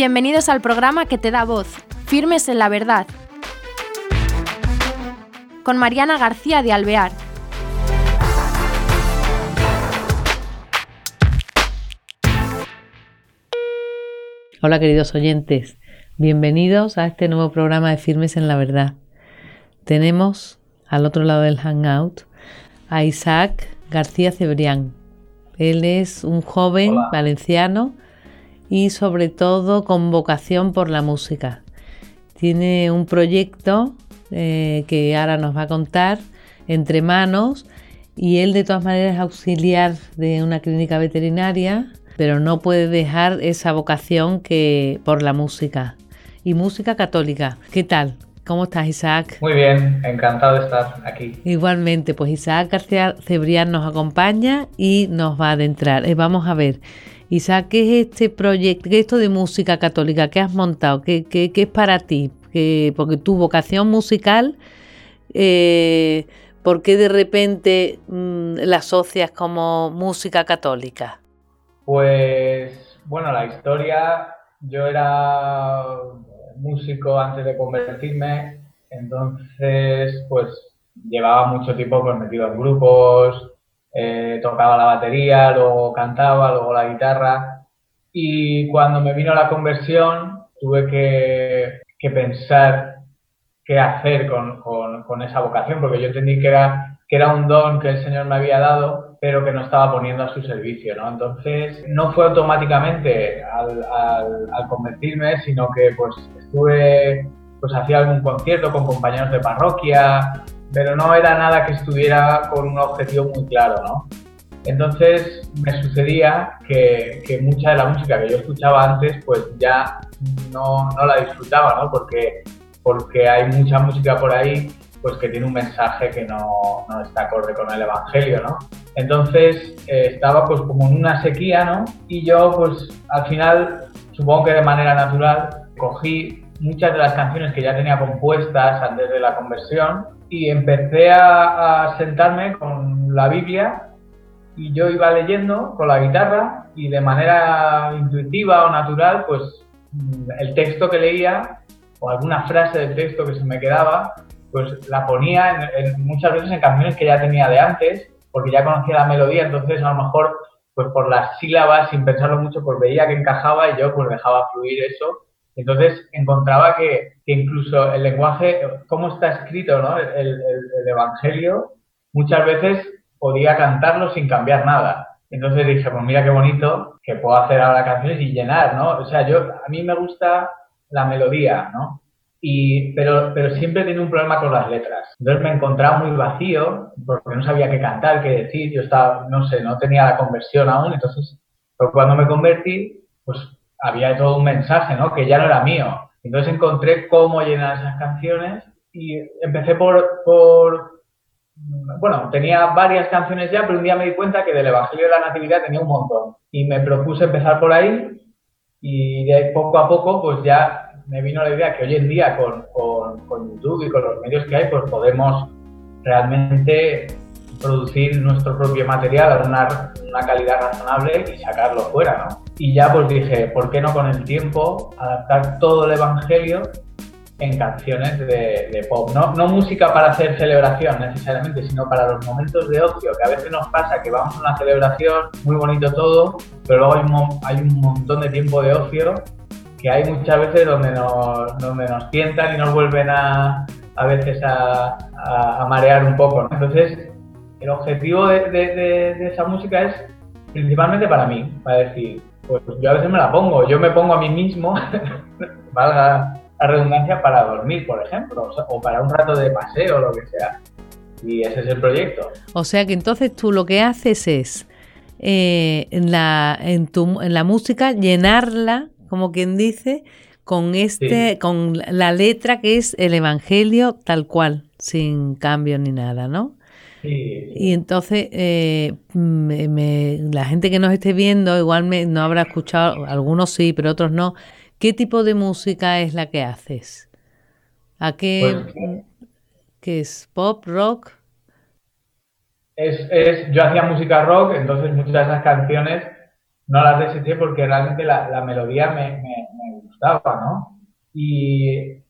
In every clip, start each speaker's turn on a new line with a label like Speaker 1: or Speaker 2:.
Speaker 1: Bienvenidos al programa que te da voz, Firmes en la Verdad, con Mariana García de Alvear.
Speaker 2: Hola queridos oyentes, bienvenidos a este nuevo programa de Firmes en la Verdad. Tenemos al otro lado del Hangout a Isaac García Cebrián. Él es un joven valenciano y sobre todo con vocación por la música. Tiene un proyecto eh, que ahora nos va a contar entre manos y él de todas maneras es auxiliar de una clínica veterinaria, pero no puede dejar esa vocación que por la música y música católica. ¿Qué tal? ¿Cómo estás, Isaac?
Speaker 3: Muy bien, encantado de estar aquí.
Speaker 2: Igualmente, pues Isaac García Cebrián nos acompaña y nos va a adentrar. Eh, vamos a ver, Isaac, ¿qué es este proyecto, qué es esto de música católica que has montado? ¿Qué, es para ti? porque tu vocación musical, eh, ¿por qué de repente mm, la asocias como música católica?
Speaker 3: Pues, bueno, la historia, yo era músico antes de convertirme, entonces, pues, llevaba mucho tiempo pues, metido en grupos, eh, tocaba la batería, luego cantaba, luego la guitarra. Y cuando me vino la conversión, tuve que, pensar qué hacer con, esa vocación, porque yo entendí que era, que era un don que el Señor me había dado, pero que no estaba poniendo a su servicio, ¿no? Entonces, no fue automáticamente al, al convertirme, sino que pues estuve, pues hacía algún concierto con compañeros de parroquia, pero no era nada que estuviera con un objetivo muy claro, ¿no? Entonces me sucedía que, mucha de la música que yo escuchaba antes, pues ya no, no, la disfrutaba, ¿no? Porque, porque hay mucha música por ahí pues que tiene un mensaje que no, no está acorde con el Evangelio, ¿no? Entonces eh, estaba pues como en una sequía, ¿no? Y yo pues al final, supongo que de manera natural, cogí muchas de las canciones que ya tenía compuestas antes de la conversión y empecé a, sentarme con la Biblia y yo iba leyendo con la guitarra y de manera intuitiva o natural, pues el texto que leía o alguna frase del texto que se me quedaba, pues la ponía muchas veces en canciones que ya tenía de antes, porque ya conocía la melodía, entonces a lo mejor pues por las sílabas, sin pensarlo mucho, pues veía que encajaba y yo pues dejaba fluir eso entonces encontraba que, incluso el lenguaje, cómo está escrito ¿no? el, Evangelio, muchas veces podía cantarlo sin cambiar nada. Entonces dije, pues mira qué bonito que puedo hacer ahora canciones y llenar, ¿no? O sea, yo, a mí me gusta la melodía, ¿no? Y, pero, pero siempre tenía un problema con las letras. Entonces me encontraba muy vacío porque no sabía qué cantar, qué decir. Yo estaba, no sé, no tenía la conversión aún. Entonces, pero cuando me convertí, pues había todo un mensaje, ¿no? Que ya no era mío. Entonces encontré cómo llenar esas canciones y empecé por, bueno, tenía varias canciones ya, pero un día me di cuenta que del Evangelio de la Natividad tenía un montón. Y me propuse empezar por ahí y de poco a poco pues ya me vino la idea que hoy en día con, con, con YouTube y con los medios que hay pues podemos realmente producir nuestro propio material a una, una, calidad razonable y sacarlo fuera, ¿no? Y ya pues dije, ¿por qué no con el tiempo adaptar todo el Evangelio en canciones de, pop? No, no música para hacer celebración necesariamente, sino para los momentos de ocio, que a veces nos pasa que vamos a una celebración, muy bonito todo, pero luego hay un, hay un montón de tiempo de ocio que hay muchas veces donde nos, donde nos tientan y nos vuelven a, a veces a, a, a marear un poco. ¿no? Entonces, el objetivo de, esa música es principalmente para mí, para decir, pues yo a veces me la pongo, yo me pongo a mí mismo, valga la redundancia, para dormir, por ejemplo, o, para un rato de paseo o lo que sea. Y ese es el proyecto.
Speaker 2: O sea que entonces tú lo que haces es eh, en, la, en, tu, en la música llenarla, como quien dice, con este, con la letra que es el Evangelio tal cual, sin cambio ni nada, ¿no? Y entonces, eh, la gente que nos esté viendo, igual me, no habrá escuchado, algunos sí, pero otros no. ¿Qué tipo de música es la que haces? ¿A qué, pues, qué es? ¿Pop, rock?
Speaker 3: Es, es, yo hacía música rock, entonces muchas de esas canciones no las deseché porque realmente la, melodía me, gustaba, ¿no? Y eh,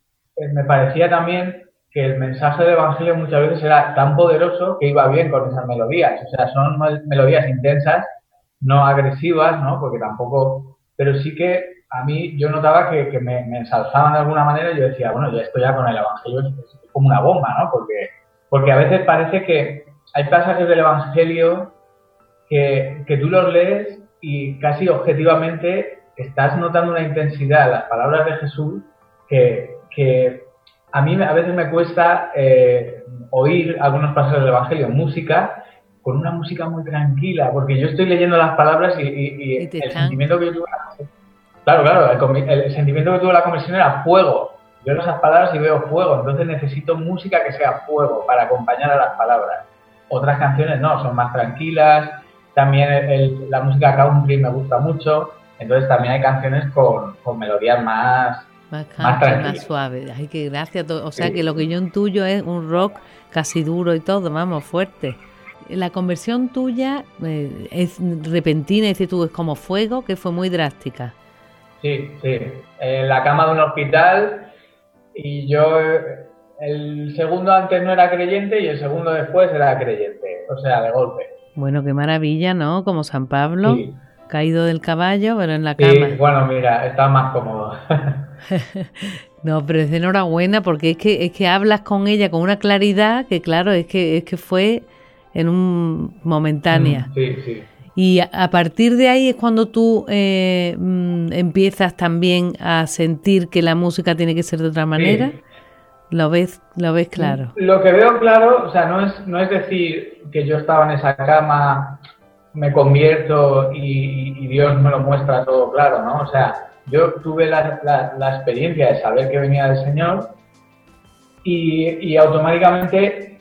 Speaker 3: me parecía también que el mensaje del Evangelio muchas veces era tan poderoso que iba bien con esas melodías. O sea, son melodías intensas, no agresivas, ¿no? Porque tampoco... Pero sí que a mí yo notaba que, me, ensalzaban de alguna manera y yo decía, bueno, ya estoy ya con el Evangelio es, como una bomba, ¿no? Porque, porque a veces parece que hay pasajes del Evangelio que, que tú los lees y casi objetivamente estás notando una intensidad en las palabras de Jesús que, que a mí a veces me cuesta eh, oír algunos pasajes del Evangelio en música con una música muy tranquila, porque yo estoy leyendo las palabras y, el sentimiento que yo tuve... Claro, claro, el, sentimiento que tuve la conversión era fuego. Yo leo esas palabras y veo fuego, entonces necesito música que sea fuego para acompañar a las palabras. Otras canciones no, son más tranquilas, también la música country me gusta mucho, entonces también hay canciones con, melodías más,
Speaker 2: más, country, más, suaves. Ay, qué gracia. O sea, que lo que yo intuyo es un rock casi duro y todo, vamos, fuerte. La conversión tuya eh, es repentina, dices tú, es como fuego, que fue muy drástica.
Speaker 3: Sí, sí. En la cama de un hospital y yo el segundo antes no era creyente y el segundo después era creyente, o sea, de golpe.
Speaker 2: Bueno, qué maravilla, ¿no? Como San Pablo, caído del caballo, pero en la cama.
Speaker 3: Sí, bueno, mira, está más cómodo.
Speaker 2: no, pero es de enhorabuena porque es que es que hablas con ella con una claridad que claro, es que es que fue en un momentánea.
Speaker 3: Mm, sí, sí.
Speaker 2: Y a, partir de ahí es cuando tú eh, mm, empiezas también a sentir que la música tiene que ser de otra manera. Lo ves, lo ves claro.
Speaker 3: Lo que veo claro, o sea, no es, no es decir que yo estaba en esa cama, me convierto y, Dios me lo muestra todo claro, ¿no? O sea, yo tuve la, la, experiencia de saber que venía del Señor y, y, automáticamente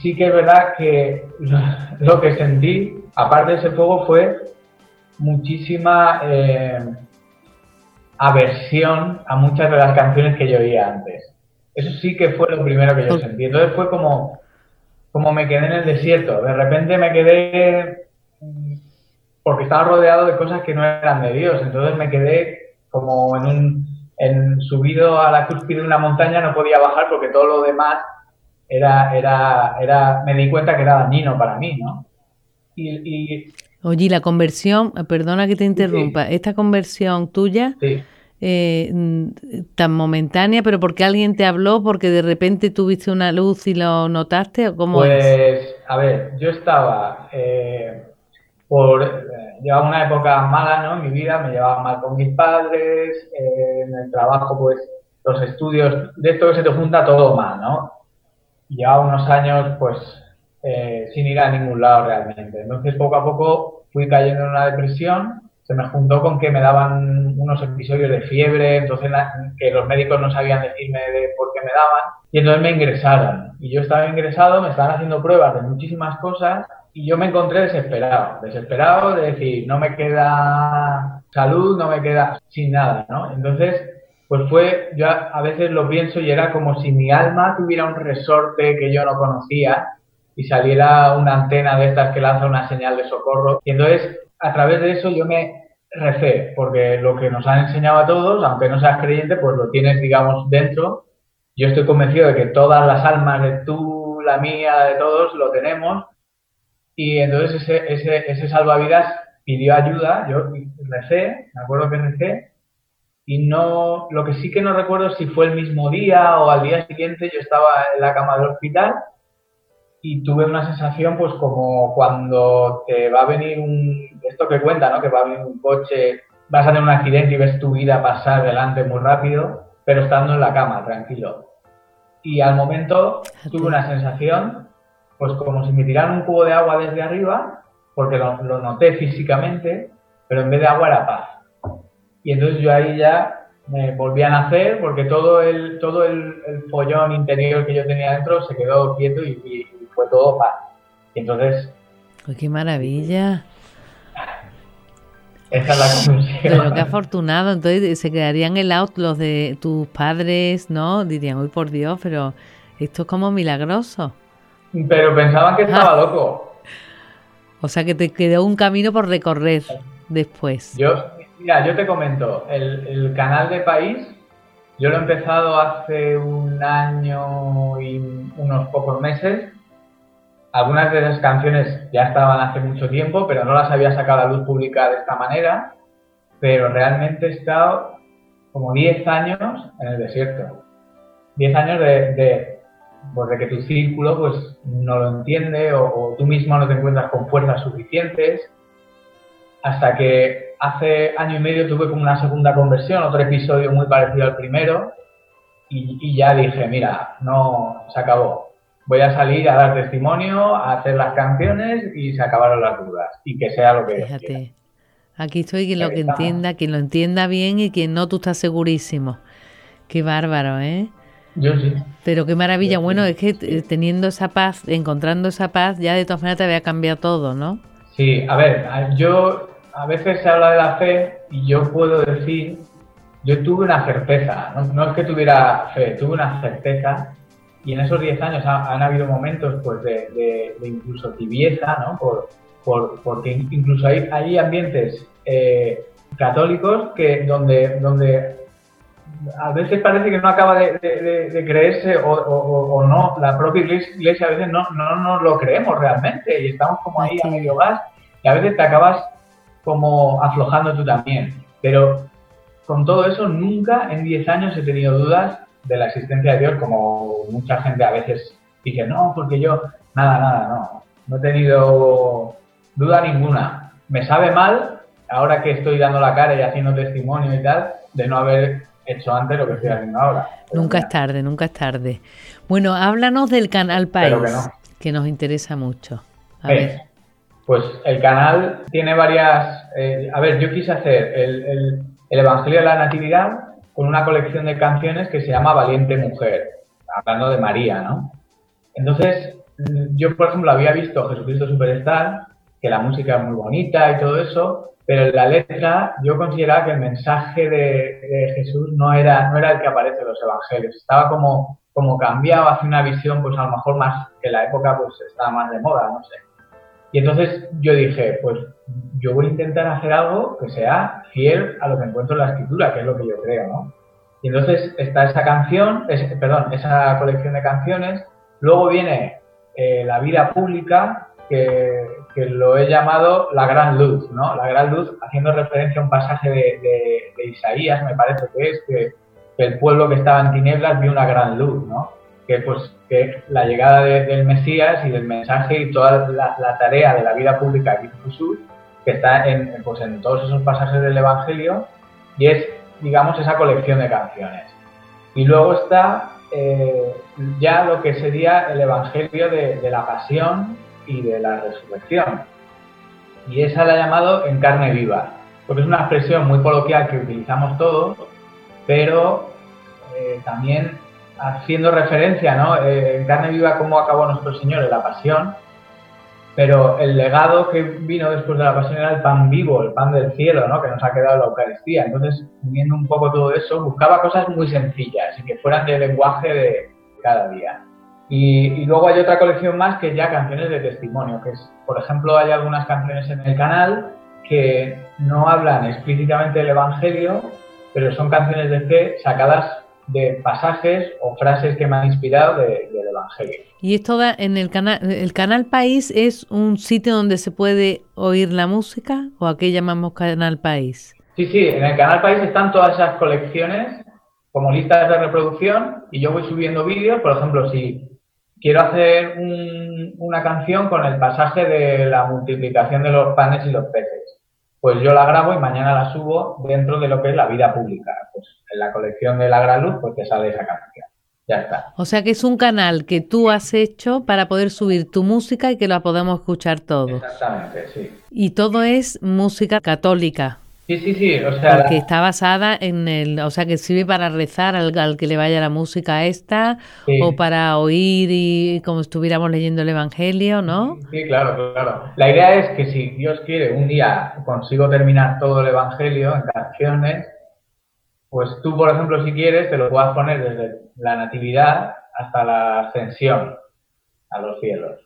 Speaker 3: sí que es verdad que lo que sentí, aparte de ese fuego, fue muchísima eh, aversión a muchas de las canciones que yo oía antes. Eso sí que fue lo primero que yo sentí. Entonces fue como, como me quedé en el desierto. De repente me quedé porque estaba rodeado de cosas que no eran de Dios. Entonces me quedé como en un en subido a la cúspide de una montaña, no podía bajar porque todo lo demás era, era, era, me di cuenta que era dañino para mí, ¿no?
Speaker 2: Y, Oye, la conversión, perdona que te interrumpa, esta conversión tuya, sí. eh, tan momentánea, pero porque alguien te habló, porque de repente tuviste una luz y lo notaste, o cómo
Speaker 3: Pues, a ver, yo estaba eh, por eh, llevaba una época mala, ¿no? En mi vida me llevaba mal con mis padres, eh, en el trabajo, pues los estudios, de esto que se te junta todo mal, ¿no? Llevaba unos años, pues, sin ir a ningún lado realmente. Entonces, poco a poco fui cayendo en una depresión se me juntó con que me daban unos episodios de fiebre, entonces que los médicos no sabían decirme de por qué me daban, y entonces me ingresaron. Y yo estaba ingresado, me estaban haciendo pruebas de muchísimas cosas, y yo me encontré desesperado, desesperado de decir, no me queda salud, no me queda sin nada, ¿no? Entonces, pues fue, yo a veces lo pienso y era como si mi alma tuviera un resorte que yo no conocía y saliera una antena de estas que lanza una señal de socorro. Y entonces a través de eso yo me recé, porque lo que nos han enseñado a todos, aunque no seas creyente, pues lo tienes, digamos, dentro. Yo estoy convencido de que todas las almas de tú, la mía, de todos, lo tenemos. Y entonces ese, ese, ese salvavidas pidió ayuda, yo recé, me acuerdo que recé, y no, lo que sí que no recuerdo si fue el mismo día o al día siguiente yo estaba en la cama del hospital y tuve una sensación pues como cuando te va a venir un, esto que cuenta, ¿no? Que va a venir un coche, vas a tener un accidente y ves tu vida pasar delante muy rápido, pero estando en la cama, tranquilo. Y al momento tuve una sensación, pues como si me tiraran un cubo de agua desde arriba, porque lo, noté físicamente, pero en vez de agua era paz. Y entonces yo ahí ya me volví a nacer porque todo el, todo el, el follón interior que yo tenía dentro se quedó quieto y fue todo paz. Y entonces...
Speaker 2: ¡Qué maravilla!
Speaker 3: Esa es la conclusión.
Speaker 2: Pero qué afortunado. Entonces se quedarían helados los de tus padres, ¿no? Dirían, uy, por Dios, pero esto es como milagroso.
Speaker 3: Pero pensaban que estaba loco.
Speaker 2: O sea que te quedó un camino por recorrer. después?
Speaker 3: Yo, mira, yo te comento, el, el canal de País, yo lo he empezado hace un año y unos pocos meses. Algunas de esas canciones ya estaban hace mucho tiempo, pero no las había sacado a la luz pública de esta manera. Pero realmente he estado como 10 años en el desierto. 10 años de, de, pues de que tu círculo pues no lo entiende o, o, tú mismo no te encuentras con fuerzas suficientes. Hasta que hace año y medio tuve como una segunda conversión, otro episodio muy parecido al primero, y, y ya dije, mira, no, se acabó. Voy a salir a dar testimonio, a hacer las canciones y se acabaron las dudas. Y que sea lo que
Speaker 2: Fíjate.
Speaker 3: Dios quiera.
Speaker 2: Aquí estoy quien lo que entienda, quien lo entienda bien y quien no, tú estás segurísimo. Qué bárbaro, ¿eh?
Speaker 3: Yo sí.
Speaker 2: Pero qué maravilla. Bueno, es que eh, teniendo esa paz, encontrando esa paz, ya de todas maneras te había cambiado todo, ¿no?
Speaker 3: Sí, a ver, yo a veces se habla de la fe y yo puedo decir, yo tuve una certeza, no, no es que tuviera fe, tuve una certeza y en esos 10 años ha, han habido momentos pues de, de, de incluso tibieza, ¿no? Por, por, porque incluso hay, hay ambientes eh, católicos que donde, donde a veces parece que no acaba de, de, de creerse o, o, o, no, la propia iglesia a veces no, no nos lo creemos realmente y estamos como ahí a medio gas y a veces te acabas como aflojando tú también. Pero con todo eso nunca en 10 años he tenido dudas de la existencia de Dios como mucha gente a veces dice, no, porque yo, nada, nada, no, no he tenido duda ninguna. Me sabe mal, ahora que estoy dando la cara y haciendo testimonio y tal, de no haber hecho antes lo que estoy haciendo ahora.
Speaker 2: Nunca es tarde, nunca es tarde. Bueno, háblanos del canal País, que, no. que, nos interesa mucho. A ver.
Speaker 3: Pues el canal tiene varias... Eh, a ver, yo quise hacer el, el, el, Evangelio de la Natividad con una colección de canciones que se llama Valiente Mujer, hablando de María, ¿no? Entonces, yo, por ejemplo, había visto Jesucristo Superstar, que la música es muy bonita y todo eso, pero en la letra yo consideraba que el mensaje de, de, Jesús no era, no era el que aparece en los evangelios, estaba como, como cambiado hacia una visión, pues a lo mejor más, que la época pues estaba más de moda, no sé. Y entonces yo dije, pues yo voy a intentar hacer algo que sea fiel a lo que encuentro en la escritura, que es lo que yo creo, ¿no? Y entonces está esa canción, es, perdón, esa colección de canciones, luego viene eh, la vida pública, que, que, lo he llamado la gran luz, ¿no? La gran luz, haciendo referencia a un pasaje de, de, de Isaías, me parece que es, que, que, el pueblo que estaba en tinieblas vio una gran luz, ¿no? Que pues que la llegada de, del Mesías y del mensaje y toda la, la, tarea de la vida pública hizo Jesús, que está en, pues en todos esos pasajes del Evangelio, y es, digamos, esa colección de canciones. Y luego está eh, ya lo que sería el Evangelio de, de la pasión y de la resurrección. Y esa la he llamado en carne viva, porque es una expresión muy coloquial que utilizamos todos, pero eh, también haciendo referencia, ¿no? Eh, en carne viva cómo acabó nuestro Señor en la pasión, pero el legado que vino después de la pasión era el pan vivo, el pan del cielo, ¿no? Que nos ha quedado la Eucaristía. Entonces, viendo un poco todo eso, buscaba cosas muy sencillas y que fueran del lenguaje de cada día. Y, y, luego hay otra colección más que es ya canciones de testimonio, que es, por ejemplo, hay algunas canciones en el canal que no hablan explícitamente del Evangelio, pero son canciones de fe sacadas de pasajes o frases que me han inspirado de, del Evangelio.
Speaker 2: Y esto da en el canal, el canal País es un sitio donde se puede oír la música o a qué llamamos canal País.
Speaker 3: Sí, sí, en el canal País están todas esas colecciones como listas de reproducción y yo voy subiendo vídeos, por ejemplo, si quiero hacer un, una canción con el pasaje de la multiplicación de los panes y los peces. Pues yo la grabo y mañana la subo dentro de lo que es la vida pública. Pues en la colección de la Gran Luz, pues te sale esa canción. Ya está.
Speaker 2: O sea que es un canal que tú has hecho para poder subir tu música y que la podamos escuchar todos.
Speaker 3: Exactamente, sí.
Speaker 2: Y todo es música católica.
Speaker 3: Sí, sí, sí. O sea,
Speaker 2: Porque está basada en el, o sea, que sirve para rezar al, al que le vaya la música esta, sí. o para oír y como estuviéramos leyendo el Evangelio, ¿no?
Speaker 3: Sí, claro, claro. La idea es que si Dios quiere, un día consigo terminar todo el Evangelio en canciones, pues tú, por ejemplo, si quieres, te lo puedas poner desde la natividad hasta la ascensión a los cielos.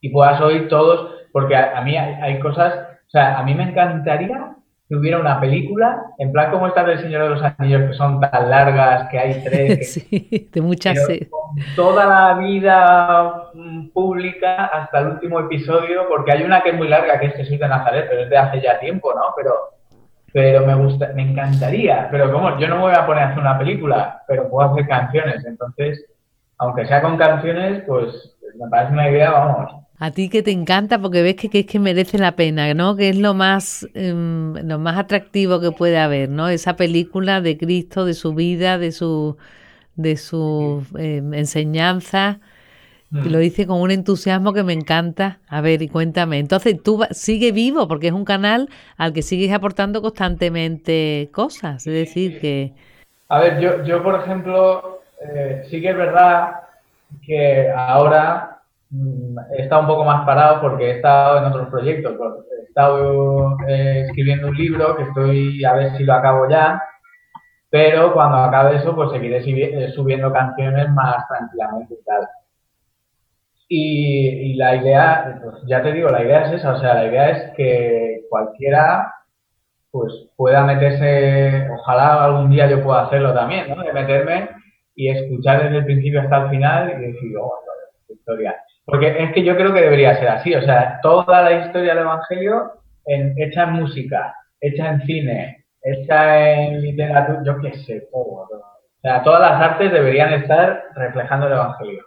Speaker 3: Y puedas oír todos, porque a, a mí hay, hay cosas O sea, a mí me encantaría que hubiera una película, en plan como esta del Señor de los Anillos, que son tan largas, que hay tres.
Speaker 2: sí, de muchas.
Speaker 3: Con toda la vida mm, pública hasta el último episodio, porque hay una que es muy larga, que es Jesús de Nazaret, pero es de hace ya tiempo, ¿no? Pero, pero me gusta, me encantaría. Pero como yo no me voy a poner a hacer una película, pero puedo hacer canciones. Entonces, aunque sea con canciones, pues me parece una idea, vamos,
Speaker 2: a ti que te encanta porque ves que, que es que merece la pena, ¿no? Que es lo más, em, lo más atractivo que puede haber, ¿no? Esa película de Cristo, de su vida, de su, de su em, enseñanza. Mm. lo dice con un entusiasmo que me encanta. A ver, y cuéntame. Entonces, tú sigue vivo porque es un canal al que sigues aportando constantemente cosas. Es decir, que...
Speaker 3: A ver, yo, yo por ejemplo, eh, sí que es verdad que ahora Mm, he estado un poco más parado porque he estado en otros proyectos. He estado eh, escribiendo un libro que estoy a ver si lo acabo ya, pero cuando acabe eso, pues seguiré eh, subiendo canciones más tranquilamente y tal. Y, la idea, pues ya te digo, la idea es esa, o sea, la idea es que cualquiera pues pueda meterse, ojalá algún día yo pueda hacerlo también, ¿no? De meterme y escuchar desde el principio hasta el final y decir, oh, historia. Porque es que yo creo que debería ser así, o sea, toda la historia del Evangelio hecha en música, hecha en cine, hecha en literatura, yo qué sé. O sea, todas las artes deberían estar reflejando el Evangelio.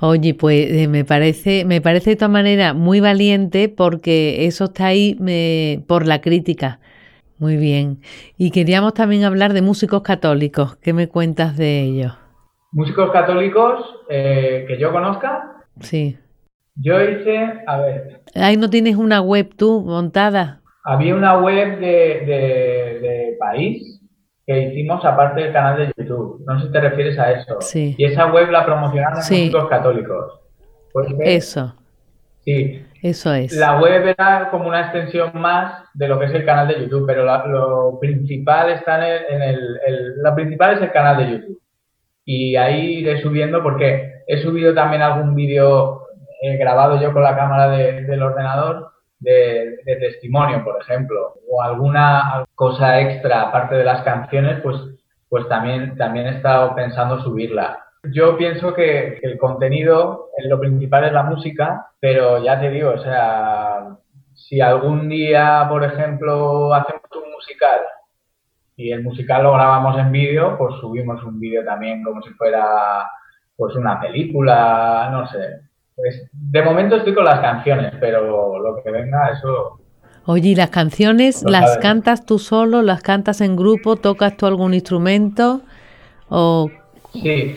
Speaker 2: Oye, pues eh, me parece, me parece de todas maneras muy valiente porque eso está ahí eh, por la crítica. Muy bien. Y queríamos también hablar de músicos católicos. ¿Qué me cuentas de ellos?
Speaker 3: Músicos católicos eh, que yo conozca.
Speaker 2: Sí.
Speaker 3: Yo hice, a ver.
Speaker 2: Ahí no tienes una web tú montada.
Speaker 3: Había una web de, país que hicimos aparte del canal de YouTube. No sé si te refieres a eso.
Speaker 2: Sí.
Speaker 3: Y esa web la promocionaron sí. los católicos.
Speaker 2: Eso.
Speaker 3: Sí. La web era como una extensión más de lo que es el canal de YouTube, pero lo principal está en el, el, principal es el canal de YouTube. Y ahí iré subiendo porque he subido también algún vídeo eh, grabado yo con la cámara del ordenador de, testimonio, por ejemplo, o alguna cosa extra aparte de las canciones, pues, pues también, también he estado pensando subirla. Yo pienso que, el contenido, lo principal es la música, pero ya te digo, o sea, si algún día, por ejemplo, hacemos un musical y el musical lo grabamos en vídeo, pues subimos un vídeo también como si fuera pues una película, no sé. Pues, de momento estoy con las canciones, pero lo que venga, eso...
Speaker 2: Oye, ¿y las canciones las cantas tú solo, las cantas en grupo, tocas tú algún instrumento o...?
Speaker 3: Sí,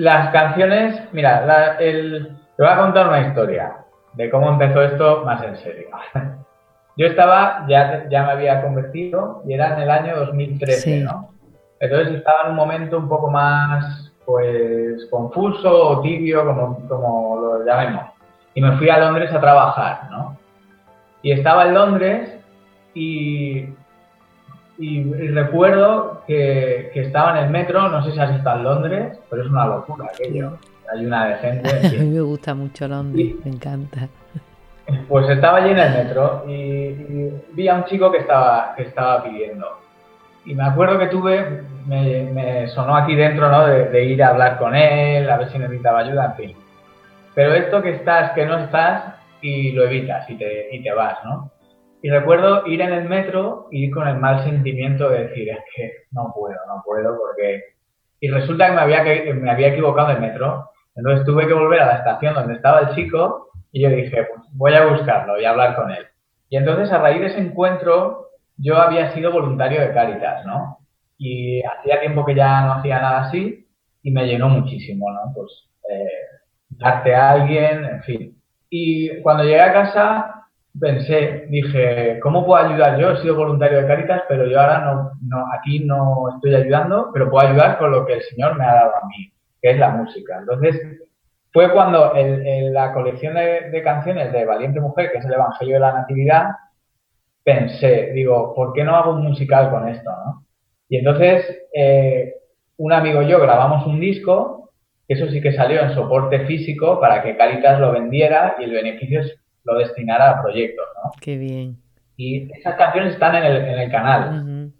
Speaker 3: las canciones, mira, el, te voy a contar una historia de cómo empezó esto más en serio. Yo estaba, ya, ya me había convertido y era en el año 2013, ¿no? Entonces estaba en un momento un poco más pues confuso o tibio, como, como lo llamemos. Y me fui a Londres a trabajar, ¿no? Y estaba en Londres y, y, recuerdo que, que, estaba en el metro, no sé si has estado en Londres, pero es una locura aquello. Hay una de gente.
Speaker 2: a mí me gusta mucho Londres, me encanta.
Speaker 3: Pues estaba allí en el metro y, y, vi a un chico que estaba, que estaba pidiendo. Y me acuerdo que tuve me, sonó aquí dentro, ¿no? De, ir a hablar con él, a ver si necesitaba ayuda, en fin. Pero esto que estás, que no estás, y lo evitas y te, y te vas, ¿no? Y recuerdo ir en el metro y ir con el mal sentimiento de decir, es que no puedo, no puedo, porque... Y resulta que me había, me había equivocado el metro, entonces tuve que volver a la estación donde estaba el chico y yo dije, pues voy a buscarlo y a hablar con él. Y entonces a raíz de ese encuentro yo había sido voluntario de Cáritas, ¿no? Y hacía tiempo que ya no hacía nada así y me llenó muchísimo, ¿no? Pues eh, darte a alguien, en fin. Y cuando llegué a casa pensé, dije, ¿cómo puedo ayudar? Yo he sido voluntario de Caritas, pero yo ahora no, no, aquí no estoy ayudando, pero puedo ayudar con lo que el Señor me ha dado a mí, que es la música. Entonces, fue cuando en, la colección de, canciones de Valiente Mujer, que es el Evangelio de la Natividad, pensé, digo, ¿por qué no hago un musical con esto? Y entonces, eh, un amigo y yo grabamos un disco, eso sí que salió en soporte físico para que Caritas lo vendiera y el beneficio lo destinara a proyectos, ¿no?
Speaker 2: Qué bien.
Speaker 3: Y esas canciones están en el, en el canal.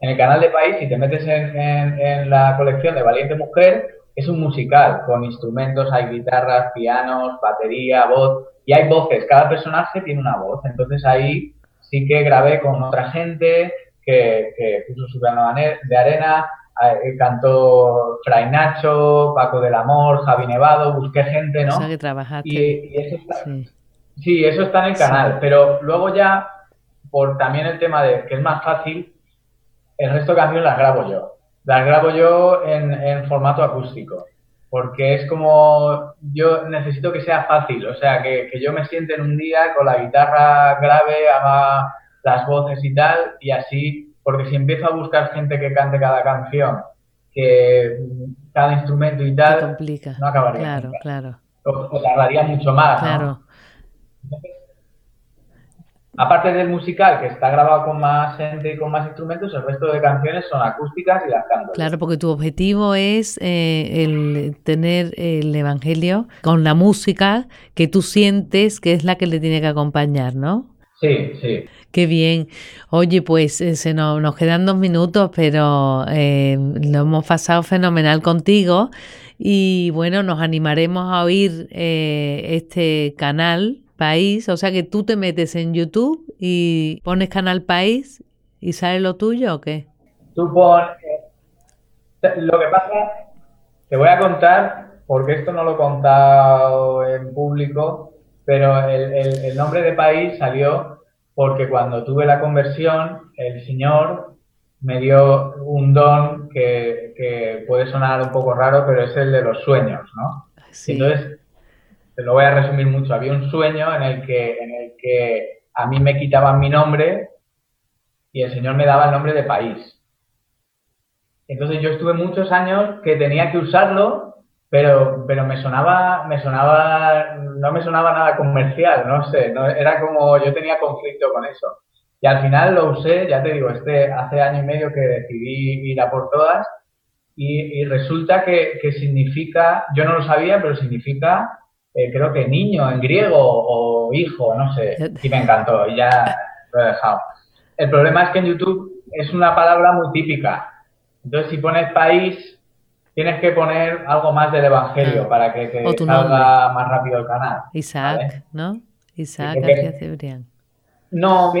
Speaker 3: En el canal de País, si te metes en, en, la colección de Valiente Mujer, es un musical con instrumentos, hay guitarras, pianos, batería, voz, y hay voces, cada personaje tiene una voz. Entonces ahí sí que grabé con otra gente que, que puso su grano de arena, eh, cantó Fray Nacho, Paco del Amor, Javi Nevado, busqué gente, ¿no?
Speaker 2: O sea que trabajaste.
Speaker 3: Y, eso está, sí. Eso está en el canal, pero luego ya, por también el tema de que es más fácil, el resto de canciones las grabo yo. Las grabo yo en, en formato acústico porque es como yo necesito que sea fácil, o sea, que, que, yo me siente en un día con la guitarra grave, haga las voces y tal, y así, porque si empiezo a buscar gente que cante cada canción, que cada instrumento y tal, no acabaría.
Speaker 2: Claro, claro.
Speaker 3: O, tardaría mucho más.
Speaker 2: Claro.
Speaker 3: Aparte del musical, que está grabado con más gente y con más instrumentos, el resto de canciones son acústicas y las canto.
Speaker 2: Claro, porque tu objetivo es eh, el tener el Evangelio con la música que tú sientes que es la que le tiene que acompañar, ¿no?
Speaker 3: Sí, sí.
Speaker 2: Qué bien. Oye, pues eh, se nos, nos, quedan dos minutos, pero eh, lo hemos pasado fenomenal contigo y bueno, nos animaremos a oír este canal País, o sea que tú te metes en YouTube y pones Canal País y sale lo tuyo o qué?
Speaker 3: Tú pones... Lo que pasa, te voy a contar, porque esto no lo he contado en público, pero el, nombre de País salió porque cuando tuve la conversión, el Señor me dio un don que, puede sonar un poco raro, pero es el de los sueños, ¿no?
Speaker 2: Sí.
Speaker 3: Entonces, lo voy a resumir mucho. Había un sueño en el que, en el que a mí me quitaban mi nombre y el Señor me daba el nombre de país. Entonces yo estuve muchos años que tenía que usarlo, pero, pero me sonaba, me sonaba, no me sonaba nada comercial, no sé, no, era como yo tenía conflicto con eso. Y al final lo usé, ya te digo, este hace año y medio que decidí ir a por todas y, y resulta que, que significa, yo no lo sabía, pero significa eh, creo que niño en griego o hijo, no sé, y me encantó y ya lo he dejado. El problema es que en YouTube es una palabra muy típica. Entonces, si pones país, tienes que poner algo más del Evangelio para que te salga más rápido el canal.
Speaker 2: Isaac, ¿no? Isaac García Cebrián.
Speaker 3: No,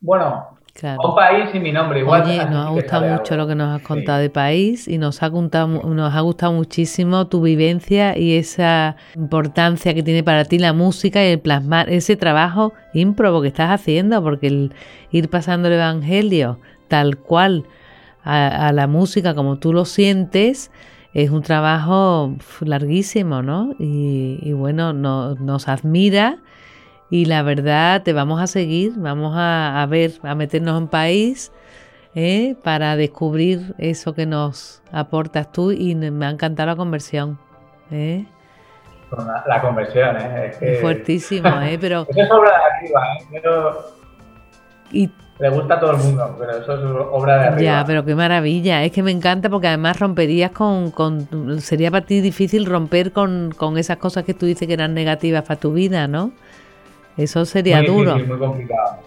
Speaker 3: bueno, un país y mi nombre igual.
Speaker 2: Oye, nos ha gustado mucho lo que nos has contado de país y nos ha, contado, nos ha gustado muchísimo tu vivencia y esa importancia que tiene para ti la música y el plasmar ese trabajo ímprobo que estás haciendo, porque el ir pasando el evangelio tal cual a, la música como tú lo sientes es un trabajo larguísimo, ¿no? Y, bueno, nos admira y la verdad te vamos a seguir, vamos a, ver, a meternos en país ¿eh? para descubrir eso que nos aportas tú y me ha encantado la conversión. ¿eh?
Speaker 3: La, conversión, ¿eh?
Speaker 2: Es, fuertísimo, ¿eh? Pero...
Speaker 3: eso es obra de arriba, ¿eh? Pero... Y le gusta a todo el mundo, pero eso es obra de arriba.
Speaker 2: Ya, pero qué maravilla. Es que me encanta porque además romperías con. con sería para ti difícil romper con, con esas cosas que tú dices que eran negativas para tu vida, ¿no? Eso sería duro.
Speaker 3: muy complicado.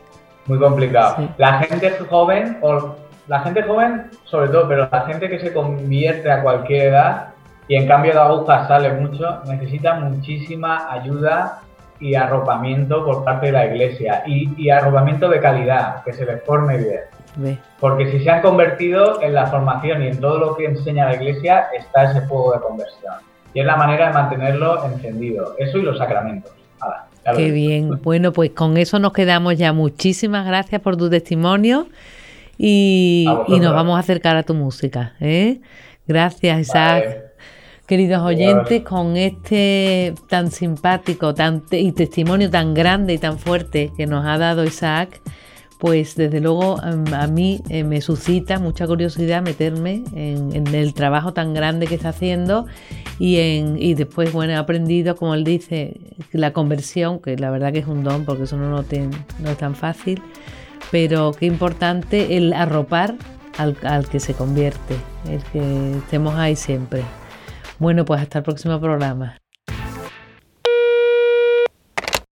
Speaker 3: Muy complicado. La gente joven, o la gente joven sobre todo, pero la gente que se convierte a cualquier edad y en cambio de aguja sale mucho, necesita muchísima ayuda y arropamiento por parte de la iglesia y, arropamiento de calidad, que se les forme bien. Porque si se han convertido en la formación y en todo lo que enseña la iglesia está ese fuego de conversión. Y es la manera de mantenerlo encendido. Eso y los sacramentos.
Speaker 2: Qué bien. Bueno, pues con eso nos quedamos ya. Muchísimas gracias por tu testimonio y, nos vamos a acercar a tu música. ¿eh? Gracias, Isaac. Queridos oyentes, con este tan simpático tan, y testimonio tan grande y tan fuerte que nos ha dado Isaac, pues desde luego em, a mí eh, me suscita mucha curiosidad meterme en, el trabajo tan grande que está haciendo y, en, y después, bueno, he aprendido, como él dice, la conversión, que la verdad que es un don porque eso no, no es tan fácil, pero qué importante el arropar al, al que se convierte, el que estemos ahí siempre. Bueno, pues hasta el próximo programa.